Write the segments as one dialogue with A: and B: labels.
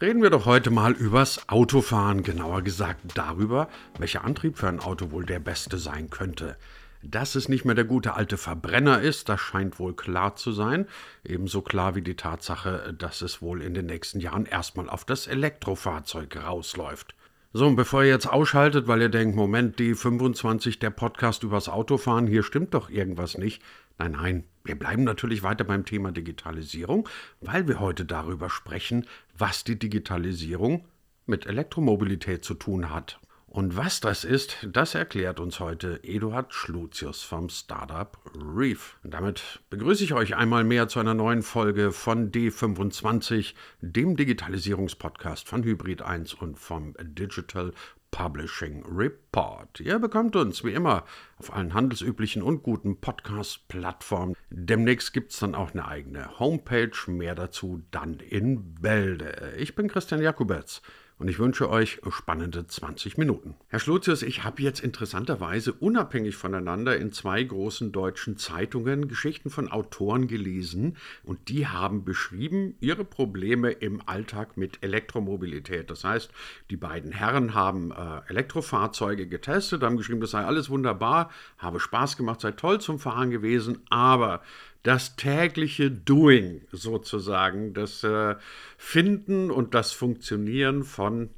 A: Reden wir doch heute mal übers Autofahren, genauer gesagt darüber, welcher Antrieb für ein Auto wohl der beste sein könnte. Dass es nicht mehr der gute alte Verbrenner ist, das scheint wohl klar zu sein. Ebenso klar wie die Tatsache, dass es wohl in den nächsten Jahren erstmal auf das Elektrofahrzeug rausläuft. So, und bevor ihr jetzt ausschaltet, weil ihr denkt, Moment, die 25 der Podcast übers Autofahren, hier stimmt doch irgendwas nicht. Nein, nein, wir bleiben natürlich weiter beim Thema Digitalisierung, weil wir heute darüber sprechen, was die Digitalisierung mit Elektromobilität zu tun hat. Und was das ist, das erklärt uns heute Eduard Schlutius vom Startup Reef. Und damit begrüße ich euch einmal mehr zu einer neuen Folge von D25, dem Digitalisierungspodcast von Hybrid 1 und vom Digital Publishing Report. Ihr bekommt uns wie immer auf allen handelsüblichen und guten Podcast-Plattformen. Demnächst gibt es dann auch eine eigene Homepage. Mehr dazu dann in Bälde. Ich bin Christian Jakubetz und ich wünsche euch spannende 20 Minuten. Herr Schlutius, ich habe jetzt interessanterweise unabhängig voneinander in zwei großen deutschen Zeitungen Geschichten von Autoren gelesen und die haben beschrieben ihre Probleme im Alltag mit Elektromobilität. Das heißt, die beiden Herren haben äh, Elektrofahrzeuge getestet, haben geschrieben, das sei alles wunderbar, habe Spaß gemacht, sei toll zum Fahren gewesen, aber das tägliche Doing sozusagen, das äh, Finden und das Funktionieren von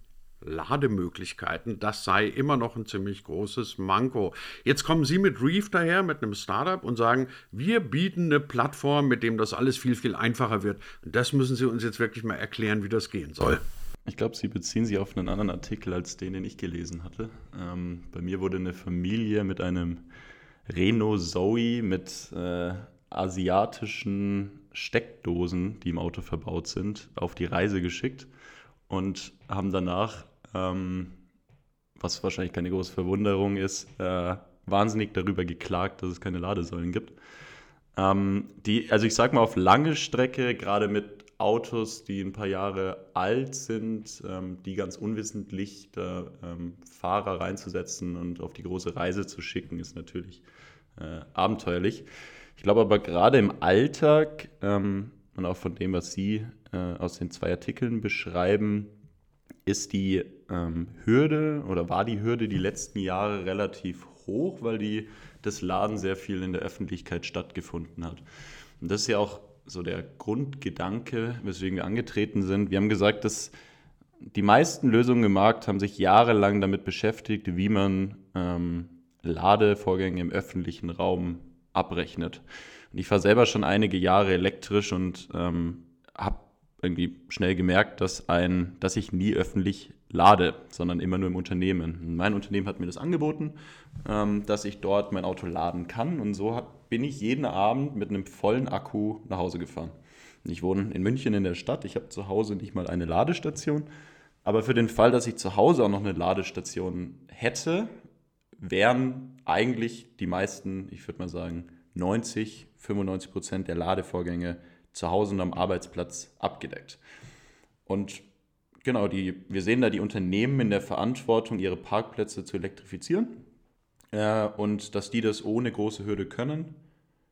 A: Lademöglichkeiten, das sei immer noch ein ziemlich großes Manko. Jetzt kommen Sie mit Reef daher, mit einem Startup und sagen, wir bieten eine Plattform, mit dem das alles viel, viel einfacher wird. Und das müssen Sie uns jetzt wirklich mal erklären, wie das gehen soll.
B: Ich glaube, Sie beziehen sich auf einen anderen Artikel als den, den ich gelesen hatte. Ähm, bei mir wurde eine Familie mit einem Renault Zoe mit äh, asiatischen Steckdosen, die im Auto verbaut sind, auf die Reise geschickt und haben danach, ähm, was wahrscheinlich keine große Verwunderung ist, äh, wahnsinnig darüber geklagt, dass es keine Ladesäulen gibt. Ähm, die, also ich sage mal auf lange Strecke, gerade mit Autos, die ein paar Jahre alt sind, ähm, die ganz unwissentlich da ähm, Fahrer reinzusetzen und auf die große Reise zu schicken, ist natürlich äh, abenteuerlich. Ich glaube aber gerade im Alltag ähm, und auch von dem, was Sie äh, aus den zwei Artikeln beschreiben, ist die ähm, Hürde oder war die Hürde die letzten Jahre relativ hoch, weil die, das Laden sehr viel in der Öffentlichkeit stattgefunden hat. Und das ist ja auch so der Grundgedanke, weswegen wir angetreten sind. Wir haben gesagt, dass die meisten Lösungen im Markt haben sich jahrelang damit beschäftigt, wie man ähm, Ladevorgänge im öffentlichen Raum abrechnet. Und ich fahre selber schon einige Jahre elektrisch und ähm, habe irgendwie schnell gemerkt, dass, ein, dass ich nie öffentlich lade, sondern immer nur im Unternehmen. Mein Unternehmen hat mir das angeboten, ähm, dass ich dort mein Auto laden kann. Und so hab, bin ich jeden Abend mit einem vollen Akku nach Hause gefahren. Ich wohne in München in der Stadt. Ich habe zu Hause nicht mal eine Ladestation. Aber für den Fall, dass ich zu Hause auch noch eine Ladestation hätte, wären eigentlich die meisten, ich würde mal sagen, 90, 95 Prozent der Ladevorgänge zu Hause und am Arbeitsplatz abgedeckt. Und genau, die, wir sehen da die Unternehmen in der Verantwortung, ihre Parkplätze zu elektrifizieren. Äh, und dass die das ohne große Hürde können,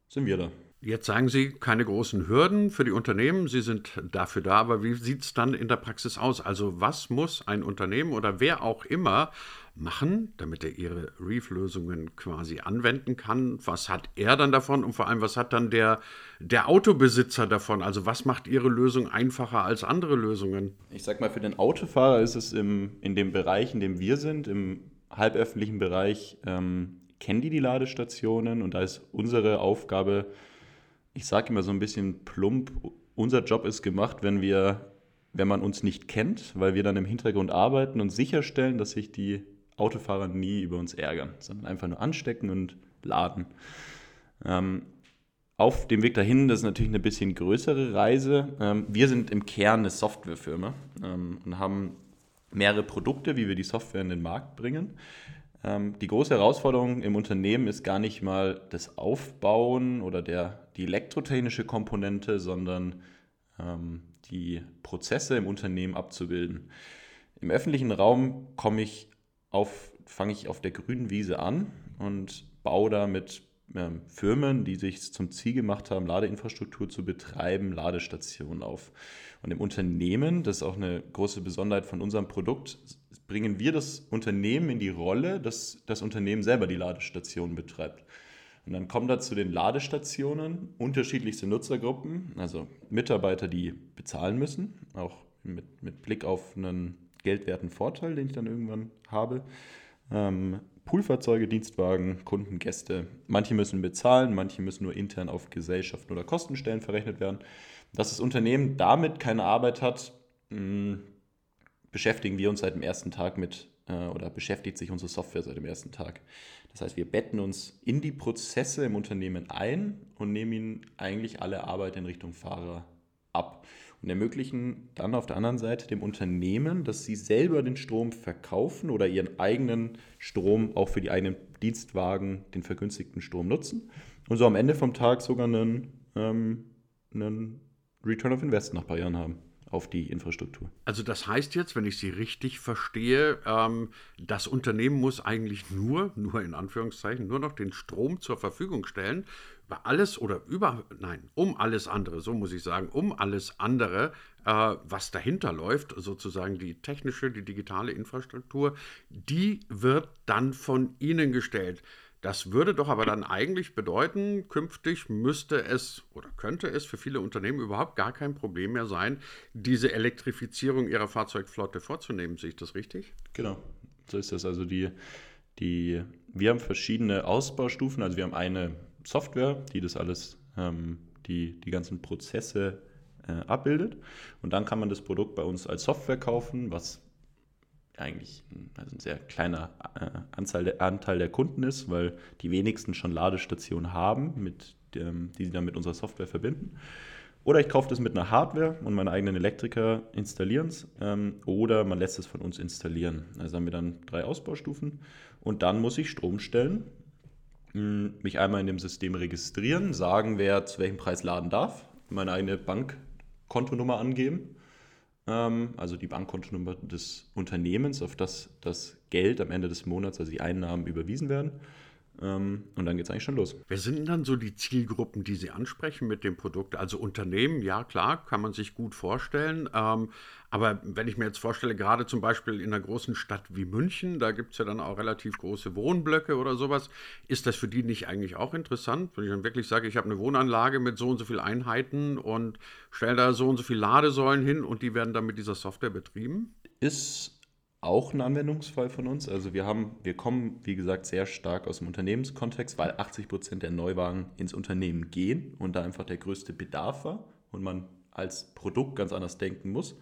B: sind wir da.
A: Jetzt sagen Sie keine großen Hürden für die Unternehmen, Sie sind dafür da, aber wie sieht es dann in der Praxis aus? Also was muss ein Unternehmen oder wer auch immer machen, damit er ihre Reef-Lösungen quasi anwenden kann? Was hat er dann davon und vor allem, was hat dann der, der Autobesitzer davon? Also was macht Ihre Lösung einfacher als andere Lösungen?
B: Ich sag mal, für den Autofahrer ist es im, in dem Bereich, in dem wir sind, im halböffentlichen Bereich, ähm, kennen die die Ladestationen und da ist unsere Aufgabe, ich sage immer so ein bisschen plump, unser Job ist gemacht, wenn wir, wenn man uns nicht kennt, weil wir dann im Hintergrund arbeiten und sicherstellen, dass sich die Autofahrer nie über uns ärgern, sondern einfach nur anstecken und laden. Ähm, auf dem Weg dahin, das ist natürlich eine bisschen größere Reise. Ähm, wir sind im Kern eine Softwarefirma ähm, und haben mehrere Produkte, wie wir die Software in den Markt bringen. Ähm, die große Herausforderung im Unternehmen ist gar nicht mal das Aufbauen oder der, die elektrotechnische Komponente, sondern ähm, die Prozesse im Unternehmen abzubilden. Im öffentlichen Raum komme ich auf, fange ich auf der grünen Wiese an und baue da mit ähm, Firmen, die sich zum Ziel gemacht haben, Ladeinfrastruktur zu betreiben, Ladestationen auf. Und im Unternehmen, das ist auch eine große Besonderheit von unserem Produkt, bringen wir das Unternehmen in die Rolle, dass das Unternehmen selber die Ladestation betreibt. Und dann kommen da zu den Ladestationen unterschiedlichste Nutzergruppen, also Mitarbeiter, die bezahlen müssen, auch mit, mit Blick auf einen geldwerten Vorteil, den ich dann irgendwann habe. Ähm, Poolfahrzeuge, Dienstwagen, Kunden, Gäste. Manche müssen bezahlen, manche müssen nur intern auf Gesellschaften oder Kostenstellen verrechnet werden. Dass das Unternehmen damit keine Arbeit hat, mh, hm, beschäftigen wir uns seit dem ersten Tag mit äh, oder beschäftigt sich unsere Software seit dem ersten Tag. Das heißt, wir betten uns in die Prozesse im Unternehmen ein und nehmen ihnen eigentlich alle Arbeit in Richtung Fahrer ab und ermöglichen dann auf der anderen Seite dem Unternehmen, dass sie selber den Strom verkaufen oder ihren eigenen Strom auch für die eigenen Dienstwagen, den vergünstigten Strom nutzen und so am Ende vom Tag sogar einen, ähm, einen Return of Invest nach ein paar Jahren haben auf die Infrastruktur.
A: Also das heißt jetzt, wenn ich Sie richtig verstehe, ähm, das Unternehmen muss eigentlich nur, nur in Anführungszeichen, nur noch den Strom zur Verfügung stellen, über alles oder über, nein, um alles andere, so muss ich sagen, um alles andere, äh, was dahinter läuft, sozusagen die technische, die digitale Infrastruktur, die wird dann von Ihnen gestellt. Das würde doch aber dann eigentlich bedeuten, künftig müsste es oder könnte es für viele Unternehmen überhaupt gar kein Problem mehr sein, diese Elektrifizierung ihrer Fahrzeugflotte vorzunehmen. Sehe ich das richtig?
B: Genau, so ist das. Also die, die, wir haben verschiedene Ausbaustufen. Also wir haben eine Software, die das alles, ähm, die, die ganzen Prozesse äh, abbildet. Und dann kann man das Produkt bei uns als Software kaufen, was eigentlich ein, also ein sehr kleiner äh, Anzahl der, Anteil der Kunden ist, weil die wenigsten schon Ladestationen haben, mit dem, die sie dann mit unserer Software verbinden. Oder ich kaufe das mit einer Hardware und meine eigenen Elektriker installieren es. Ähm, oder man lässt es von uns installieren. Also haben wir dann drei Ausbaustufen. Und dann muss ich Strom stellen, hm, mich einmal in dem System registrieren, sagen, wer zu welchem Preis laden darf, meine eigene Bankkontonummer angeben ähm, also die Bankkontonummer des Unternehmens, auf das das Geld am Ende des Monats, also die Einnahmen überwiesen werden. Ähm, und dann geht es eigentlich schon los.
A: Wer sind denn dann so die Zielgruppen, die Sie ansprechen mit dem Produkt? Also Unternehmen, ja klar, kann man sich gut vorstellen. Ähm, aber wenn ich mir jetzt vorstelle, gerade zum Beispiel in einer großen Stadt wie München, da gibt es ja dann auch relativ große Wohnblöcke oder sowas, ist das für die nicht eigentlich auch interessant? Wenn ich dann wirklich sage, ich habe eine Wohnanlage mit so und so vielen Einheiten und stelle da so und so viele Ladesäulen hin und die werden dann mit dieser Software betrieben?
B: Ist auch ein Anwendungsfall von uns. Also wir haben, wir kommen, wie gesagt, sehr stark aus dem Unternehmenskontext, weil 80 Prozent der Neuwagen ins Unternehmen gehen und da einfach der größte Bedarf war und man als Produkt ganz anders denken muss.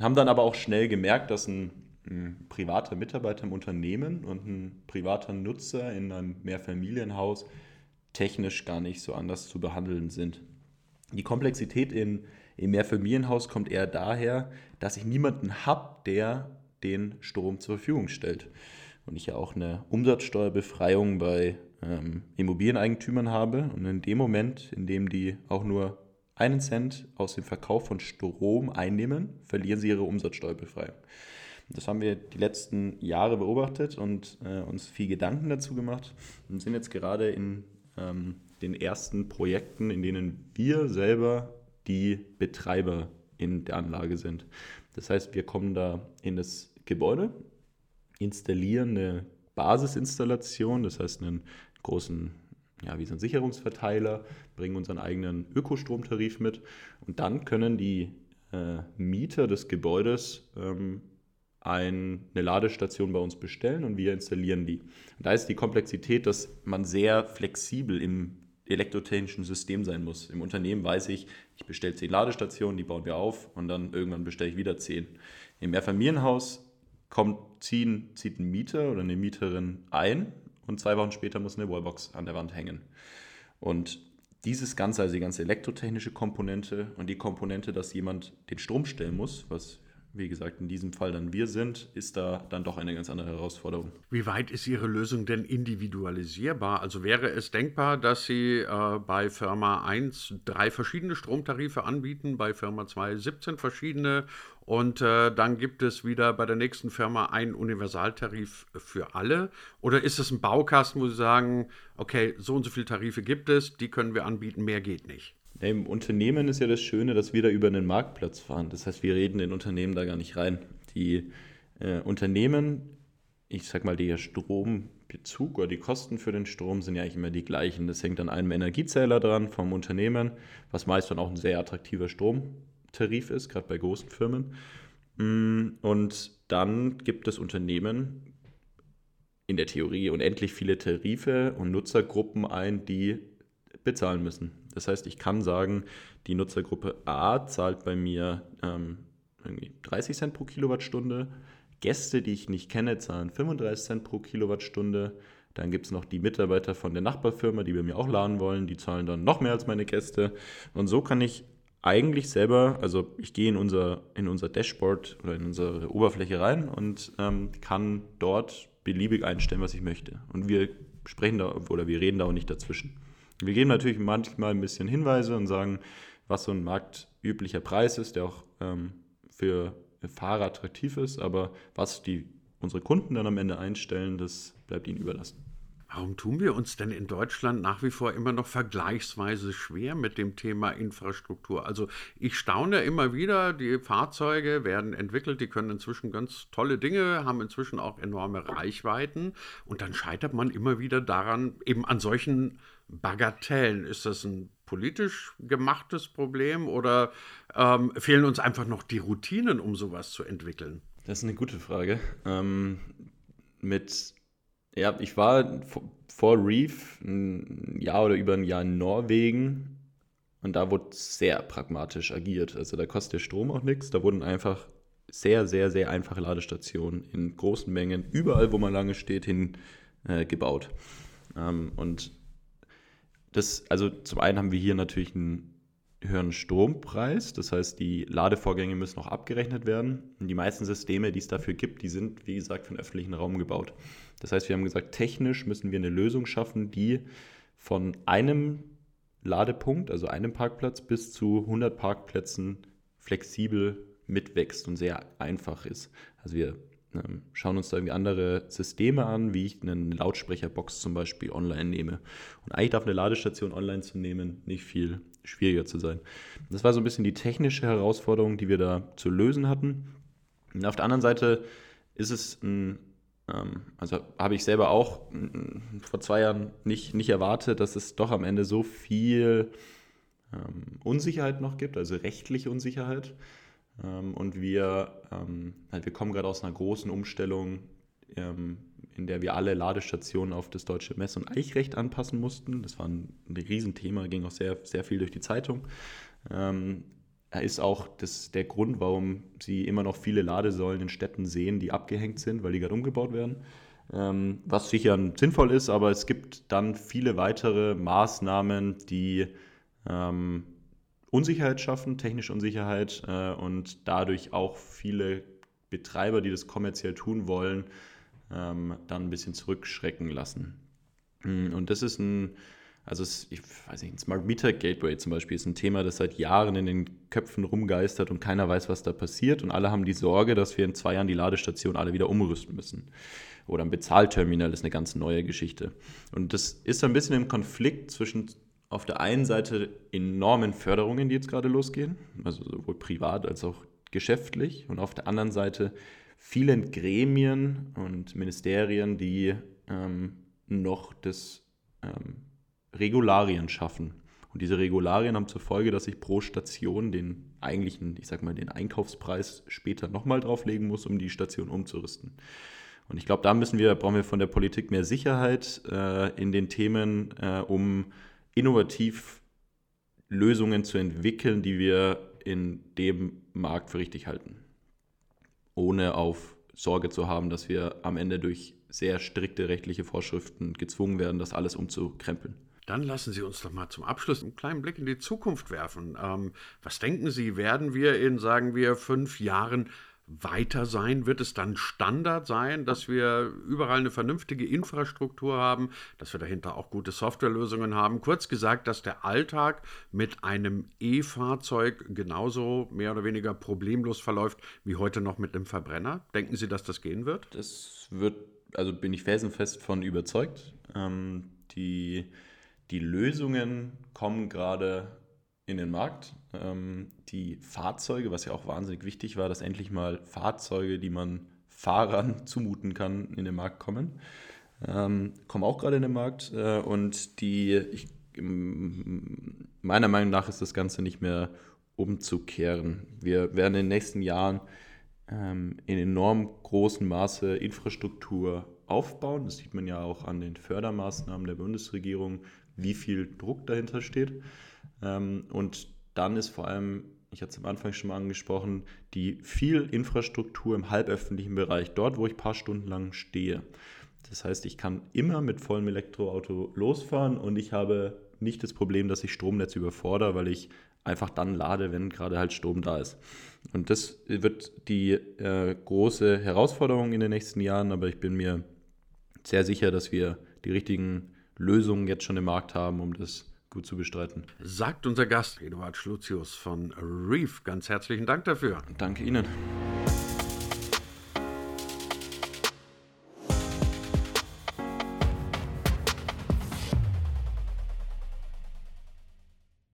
B: Haben dann aber auch schnell gemerkt, dass ein, ein privater Mitarbeiter im Unternehmen und ein privater Nutzer in einem Mehrfamilienhaus technisch gar nicht so anders zu behandeln sind. Die Komplexität in, im Mehrfamilienhaus kommt eher daher, dass ich niemanden habe, der den Strom zur Verfügung stellt. Und ich ja auch eine Umsatzsteuerbefreiung bei ähm, Immobilieneigentümern habe. Und in dem Moment, in dem die auch nur einen Cent aus dem Verkauf von Strom einnehmen, verlieren sie ihre Umsatzsteuerbefreiung. Das haben wir die letzten Jahre beobachtet und äh, uns viel Gedanken dazu gemacht und sind jetzt gerade in ähm, den ersten Projekten, in denen wir selber die Betreiber in der Anlage sind. Das heißt, wir kommen da in das Gebäude, installieren eine Basisinstallation, das heißt einen großen, ja, wie so ein Sicherungsverteiler, bringen unseren eigenen Ökostromtarif mit und dann können die äh, Mieter des Gebäudes ähm, ein, eine Ladestation bei uns bestellen und wir installieren die. Und da ist die Komplexität, dass man sehr flexibel im elektrotechnischen System sein muss. Im Unternehmen weiß ich, ich bestelle zehn Ladestationen, die bauen wir auf und dann irgendwann bestelle ich wieder zehn. Im Mehrfamilienhaus kommt, ziehen, zieht ein Mieter oder eine Mieterin ein und zwei Wochen später muss eine Wallbox an der Wand hängen. Und dieses Ganze, also die ganze elektrotechnische Komponente und die Komponente, dass jemand den Strom stellen muss, was wie gesagt, in diesem Fall dann wir sind, ist da dann doch eine ganz andere Herausforderung.
A: Wie weit ist Ihre Lösung denn individualisierbar? Also wäre es denkbar, dass Sie äh, bei Firma 1 drei verschiedene Stromtarife anbieten, bei Firma 2 17 verschiedene und äh, dann gibt es wieder bei der nächsten Firma einen Universaltarif für alle? Oder ist es ein Baukasten, wo Sie sagen, okay, so und so viele Tarife gibt es, die können wir anbieten, mehr geht nicht?
B: Im Unternehmen ist ja das Schöne, dass wir da über einen Marktplatz fahren. Das heißt, wir reden in Unternehmen da gar nicht rein. Die äh, Unternehmen, ich sag mal, der Strombezug oder die Kosten für den Strom sind ja eigentlich immer die gleichen. Das hängt an einem Energiezähler dran vom Unternehmen, was meist dann auch ein sehr attraktiver Stromtarif ist, gerade bei großen Firmen. Mm, und dann gibt es Unternehmen in der Theorie unendlich viele Tarife und Nutzergruppen ein, die bezahlen müssen. Das heißt, ich kann sagen, die Nutzergruppe A zahlt bei mir ähm, irgendwie 30 Cent pro Kilowattstunde. Gäste, die ich nicht kenne, zahlen 35 Cent pro Kilowattstunde. Dann gibt es noch die Mitarbeiter von der Nachbarfirma, die bei mir auch laden wollen. Die zahlen dann noch mehr als meine Gäste. Und so kann ich eigentlich selber, also ich gehe in unser, in unser Dashboard oder in unsere Oberfläche rein und ähm, kann dort beliebig einstellen, was ich möchte. Und wir sprechen da oder wir reden da auch nicht dazwischen. Wir geben natürlich manchmal ein bisschen Hinweise und sagen, was so ein marktüblicher Preis ist, der auch ähm, für Fahrer attraktiv ist, aber was die, unsere Kunden dann am Ende einstellen, das bleibt ihnen überlassen.
A: Warum tun wir uns denn in Deutschland nach wie vor immer noch vergleichsweise schwer mit dem Thema Infrastruktur? Also ich staune immer wieder, die Fahrzeuge werden entwickelt, die können inzwischen ganz tolle Dinge, haben inzwischen auch enorme Reichweiten und dann scheitert man immer wieder daran, eben an solchen Bagatellen. Ist das ein politisch gemachtes Problem oder ähm, fehlen uns einfach noch die Routinen, um sowas zu entwickeln?
B: Das ist eine gute Frage. Ähm, mit, ja, ich war vor Reef ein Jahr oder über ein Jahr in Norwegen und da wurde sehr pragmatisch agiert. Also da kostet der Strom auch nichts. Da wurden einfach sehr, sehr, sehr einfache Ladestationen in großen Mengen, überall, wo man lange steht, hin äh, gebaut. Ähm, und das, also zum einen haben wir hier natürlich einen höheren Strompreis, das heißt, die Ladevorgänge müssen auch abgerechnet werden. Und die meisten Systeme, die es dafür gibt, die sind, wie gesagt, für den öffentlichen Raum gebaut. Das heißt, wir haben gesagt, technisch müssen wir eine Lösung schaffen, die von einem Ladepunkt, also einem Parkplatz, bis zu 100 Parkplätzen flexibel mitwächst und sehr einfach ist. Also wir schauen uns da irgendwie andere Systeme an, wie ich eine Lautsprecherbox zum Beispiel online nehme. Und eigentlich darf eine Ladestation online zu nehmen nicht viel schwieriger zu sein. Das war so ein bisschen die technische Herausforderung, die wir da zu lösen hatten. Und auf der anderen Seite ist es ein, ähm, also habe ich selber auch vor zwei Jahren nicht, nicht erwartet, dass es doch am Ende so viel ähm, Unsicherheit noch gibt, also rechtliche Unsicherheit. Ähm, und wir, ähm, halt, wir kommen gerade aus einer großen Umstellung, ähm, in der wir alle Ladestationen auf das deutsche Mess- und Eichrecht anpassen mussten. Das war ein, Riesenthema, ging auch sehr, sehr viel durch die Zeitung. Ist auch das, der Grund, warum Sie immer noch viele Ladesäulen in Städten sehen, die abgehängt sind, weil die gerade umgebaut werden. Was sicher sinnvoll ist, aber es gibt dann viele weitere Maßnahmen, die ähm, Unsicherheit schaffen, technische Unsicherheit äh, und dadurch auch viele Betreiber, die das kommerziell tun wollen, ähm, dann ein bisschen zurückschrecken lassen. Hm, und das ist ein, also es, ich weiß nicht, ein Smart Meter Gateway zum Beispiel ist ein Thema, das seit Jahren in den Köpfen rumgeistert und keiner weiß, was da passiert. Und alle haben die Sorge, dass wir in zwei Jahren die Ladestation alle wieder umrüsten müssen. Oder ein Bezahlterminal ist eine ganz neue Geschichte. Und das ist ein bisschen im Konflikt zwischen auf der einen Seite enormen Förderungen, die jetzt gerade losgehen, also sowohl privat als auch geschäftlich, und auf der anderen Seite vielen Gremien und Ministerien, die ähm, noch das ähm, Regularien schaffen. Und diese Regularien haben zur Folge, dass ich pro Station den eigentlichen, ich sag mal, den Einkaufspreis später nochmal drauflegen muss, um die Station umzurüsten. Und ich glaube, da müssen wir, brauchen wir von der Politik mehr Sicherheit äh, in den Themen, äh, um innovativ Lösungen zu entwickeln, die wir in dem Markt für richtig halten. Ohne auf Sorge zu haben, dass wir am Ende durch sehr strikte rechtliche Vorschriften gezwungen werden, das alles umzukrempeln.
A: Dann lassen Sie uns doch mal zum Abschluss einen kleinen Blick in die Zukunft werfen. Ähm, was denken Sie, werden wir in, sagen wir, fünf Jahren weiter sein? Wird es dann Standard sein, dass wir überall eine vernünftige Infrastruktur haben, dass wir dahinter auch gute Softwarelösungen haben? Kurz gesagt, dass der Alltag mit einem E-Fahrzeug genauso mehr oder weniger problemlos verläuft wie heute noch mit einem Verbrenner? Denken Sie, dass das gehen wird?
B: Das wird, also bin ich felsenfest von überzeugt. Ähm, die, die Lösungen kommen gerade in den Markt. Ähm, die Fahrzeuge, was ja auch wahnsinnig wichtig war, dass endlich mal Fahrzeuge, die man Fahrern zumuten kann, in den Markt kommen. Ähm, kommen auch gerade in den Markt äh, und die, ich, meiner Meinung nach ist das Ganze nicht mehr umzukehren. Wir werden in den nächsten Jahren ähm, in enorm großem Maße Infrastruktur aufbauen. Das sieht man ja auch an den Fördermaßnahmen der Bundesregierung, wie viel Druck dahinter steht. Ähm, und dann ist vor allem, ich hatte es am Anfang schon mal angesprochen, die viel Infrastruktur im halböffentlichen Bereich, dort, wo ich ein paar Stunden lang stehe. Das heißt, ich kann immer mit vollem Elektroauto losfahren und ich habe nicht das Problem, dass ich Stromnetz überfordere, weil ich einfach dann lade, wenn gerade halt Strom da ist. Und das wird die äh, große Herausforderung in den nächsten Jahren, aber ich bin mir sehr sicher, dass wir die richtigen Lösungen jetzt schon im Markt haben, um das gut zu bestreiten.
A: Sagt unser Gast Eduard Schluzius von Reef. Ganz herzlichen Dank dafür.
B: Danke Ihnen.